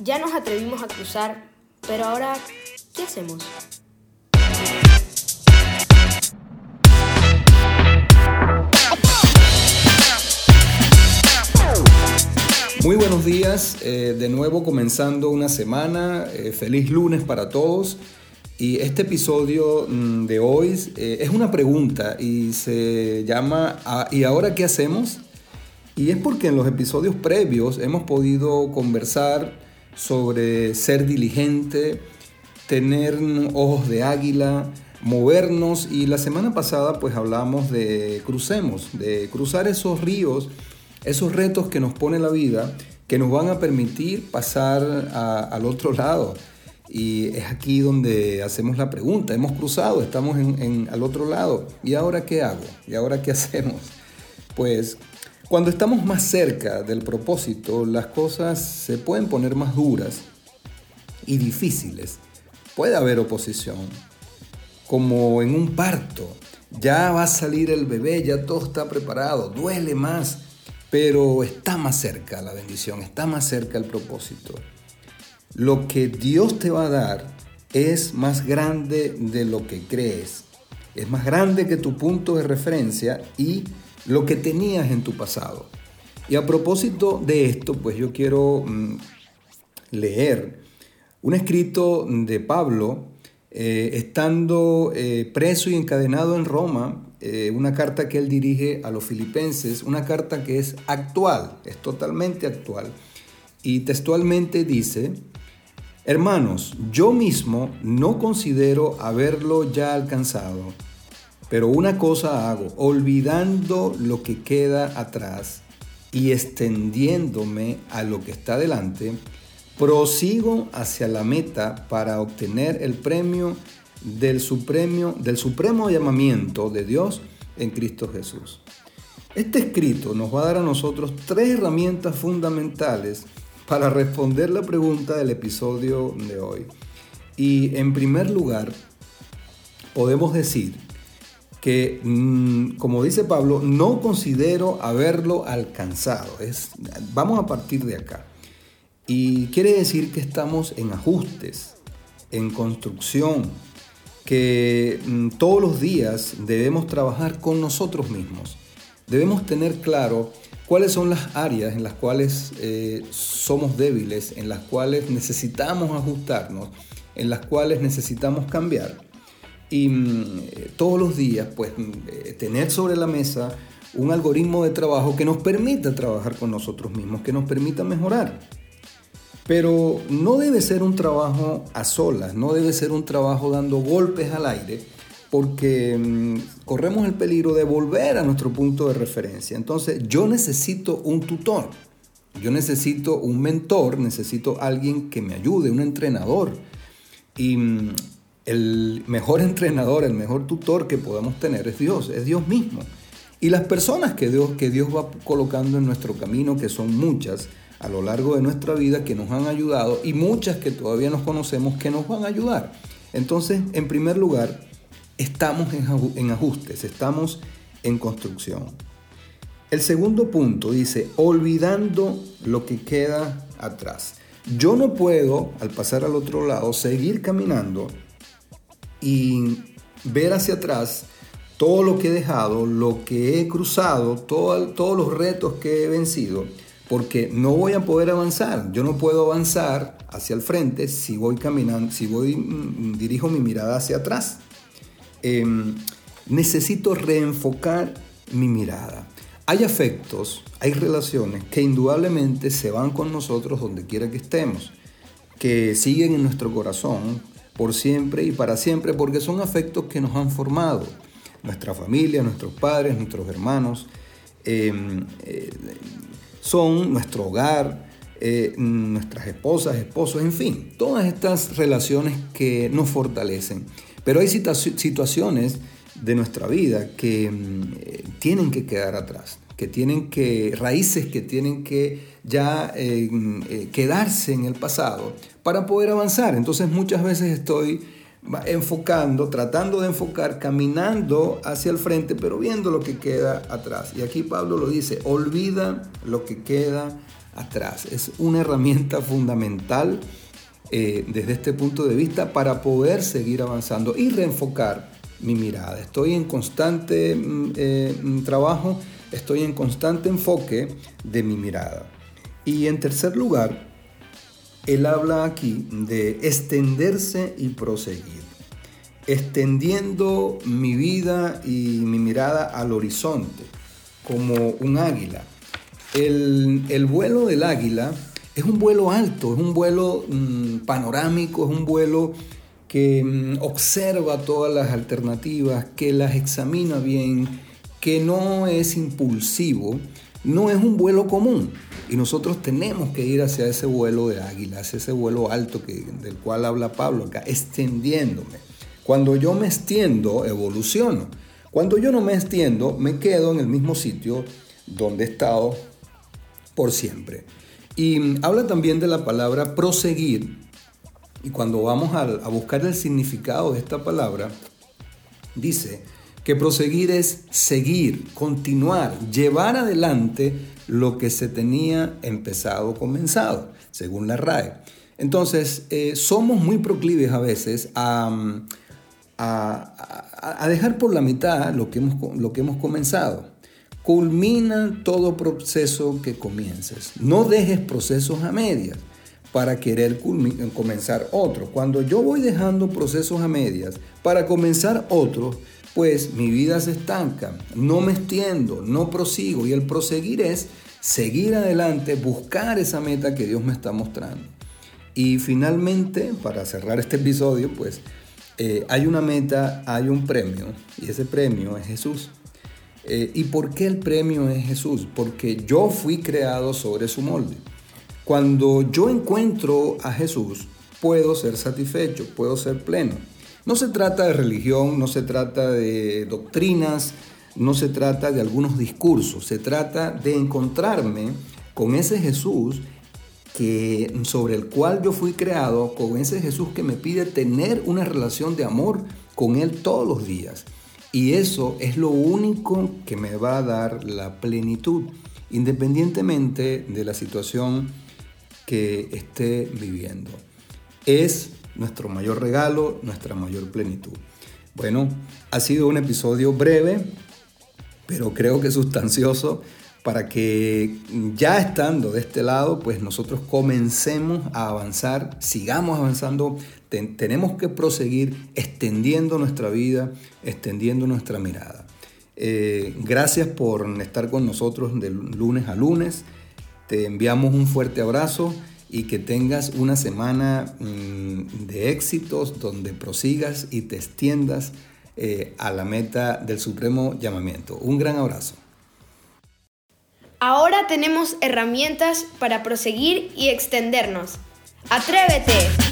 Ya nos atrevimos a cruzar, pero ahora, ¿qué hacemos? Muy buenos días, eh, de nuevo comenzando una semana, eh, feliz lunes para todos. Y este episodio mm, de hoy eh, es una pregunta y se llama ah, ¿Y ahora qué hacemos? Y es porque en los episodios previos hemos podido conversar sobre ser diligente, tener ojos de águila, movernos y la semana pasada pues hablamos de crucemos, de cruzar esos ríos, esos retos que nos pone la vida, que nos van a permitir pasar al otro lado y es aquí donde hacemos la pregunta. Hemos cruzado, estamos en, al otro lado. ¿Y ahora qué hago? ¿Y ahora qué hacemos? Pues cuando estamos más cerca del propósito, las cosas se pueden poner más duras y difíciles. Puede haber oposición, como en un parto. Ya va a salir el bebé, ya todo está preparado, duele más, pero está más cerca la bendición, está más cerca el propósito lo que Dios te va a dar es más grande de lo que crees. Es más grande que tu punto de referencia y lo que tenías en tu pasado. Y a propósito de esto, pues yo quiero mm, leer un escrito de Pablo, eh, estando eh, preso y encadenado en Roma, eh, una carta que él dirige a los filipenses, una carta que es actual, es totalmente actual. Y textualmente dice, Hermanos, yo mismo no considero haberlo ya alcanzado, pero una cosa hago, olvidando lo que queda atrás y extendiéndome a lo que está delante, prosigo hacia la meta para obtener el premio del supremo, del supremo llamamiento de Dios en Cristo Jesús. Este escrito nos va a dar a nosotros tres herramientas fundamentales para responder la pregunta del episodio de hoy. Y en primer lugar, podemos decir que, mm, como dice Pablo, no considero haberlo alcanzado. Vamos a partir de acá. Y quiere decir que estamos en ajustes, en construcción, que mm, todos los días debemos trabajar con nosotros mismos. Debemos tener claro cuáles son las áreas en las cuales eh, somos débiles, en las cuales necesitamos ajustarnos, en las cuales necesitamos cambiar. Y mm, todos los días, pues, mm, eh, tener sobre la mesa un algoritmo de trabajo que nos permita trabajar con nosotros mismos, que nos permita mejorar. Pero no debe ser un trabajo a solas, no debe ser un trabajo dando golpes al aire, porque mm, corremos el peligro de volver a nuestro punto de referencia. Entonces yo necesito un tutor, yo necesito un mentor, necesito alguien que me ayude, un entrenador. Y el mejor entrenador, el mejor tutor que podamos tener es Dios, es Dios mismo. Y las personas que Dios, que Dios va colocando en nuestro camino, que son muchas a lo largo de nuestra vida, que nos han ayudado, y muchas que todavía nos conocemos, que nos van a ayudar. Entonces, en primer lugar, estamos en ajustes, estamos en construcción. El segundo punto dice, olvidando lo que queda atrás. Yo no puedo, al pasar al otro lado, seguir caminando y ver hacia atrás todo lo que he dejado, lo que he cruzado, todos los retos que he vencido, porque no voy a poder avanzar. Yo no puedo avanzar hacia el frente si voy caminando, si voy mm, dirijo mi mirada hacia atrás. Em, necesito reenfocar mi mirada. Hay afectos, hay relaciones que indudablemente se van con nosotros donde quiera que estemos, que siguen en nuestro corazón por siempre y para siempre, porque son afectos que nos han formado. Nuestra familia, nuestros padres, nuestros hermanos, em, eh, son nuestro hogar, eh, nuestras esposas, esposos, en fin, todas estas relaciones que nos fortalecen. Pero hay situaciones de nuestra vida que mm, tienen que quedar atrás, que tienen que, raíces que tienen que ya eh, eh, quedarse en el pasado para poder avanzar. Entonces muchas veces estoy enfocando, tratando de enfocar, caminando hacia el frente, pero viendo lo que queda atrás. Y aquí Pablo lo dice, olvida lo que queda atrás. Es una herramienta fundamental eh, desde este punto de vista para poder seguir avanzando y reenfocar mi mirada. Estoy en constante mm, mm, trabajo, estoy en constante enfoque de mi mirada. Y en tercer lugar, él habla aquí de extenderse y proseguir. Extendiendo mi vida y mi mirada al horizonte, como un águila. El, el vuelo del águila es un vuelo alto, es un vuelo mm, panorámico, es un vuelo que mm, observa todas las alternativas, que las examina bien, que no es impulsivo, no es un vuelo común. Y nosotros tenemos que ir hacia ese vuelo de águila, hacia ese vuelo alto que, del cual habla Pablo acá, extendiéndome. Cuando yo me extiendo, evoluciono. Cuando yo no me extiendo, me quedo en el mismo sitio donde he estado por siempre. Y habla también de la palabra proseguir. Y cuando vamos a, buscar el significado de esta palabra, dice que proseguir es seguir, continuar, llevar adelante lo que se tenía empezado, comenzado, según la RAE. Entonces, eh, somos muy proclives a veces a, a, dejar por la mitad lo que hemos, lo que hemos comenzado. Culmina todo proceso que comiences. No dejes procesos a medias para querer comenzar otro. Cuando yo voy dejando procesos a medias para comenzar otro, pues mi vida se estanca, no me extiendo, no prosigo y el proseguir es seguir adelante, buscar esa meta que Dios me está mostrando. Y finalmente, para cerrar este episodio, pues eh, hay una meta, hay un premio y ese premio es Jesús. Eh, ¿Y por qué el premio es Jesús? Porque yo fui creado sobre su molde. Cuando yo encuentro a Jesús, puedo ser satisfecho, puedo ser pleno. No se trata de religión, no se trata de doctrinas, no se trata de algunos discursos, se trata de encontrarme con ese Jesús que, sobre el cual yo fui creado, con ese Jesús que me pide tener una relación de amor con Él todos los días. Y eso es lo único que me va a dar la plenitud, independientemente de la situación que esté viviendo. Es nuestro mayor regalo, nuestra mayor plenitud. Bueno, ha sido un episodio breve, pero creo que sustancioso para que ya estando de este lado, pues nosotros comencemos a avanzar, sigamos avanzando, tenemos que proseguir extendiendo nuestra vida, extendiendo nuestra mirada. Eh, gracias por estar con nosotros de lunes a lunes, te enviamos un fuerte abrazo y que tengas una semana mm, de éxitos donde prosigas y te extiendas eh, a la meta del supremo llamamiento. Un gran abrazo. Ahora tenemos herramientas para proseguir y extendernos. ¡Atrévete!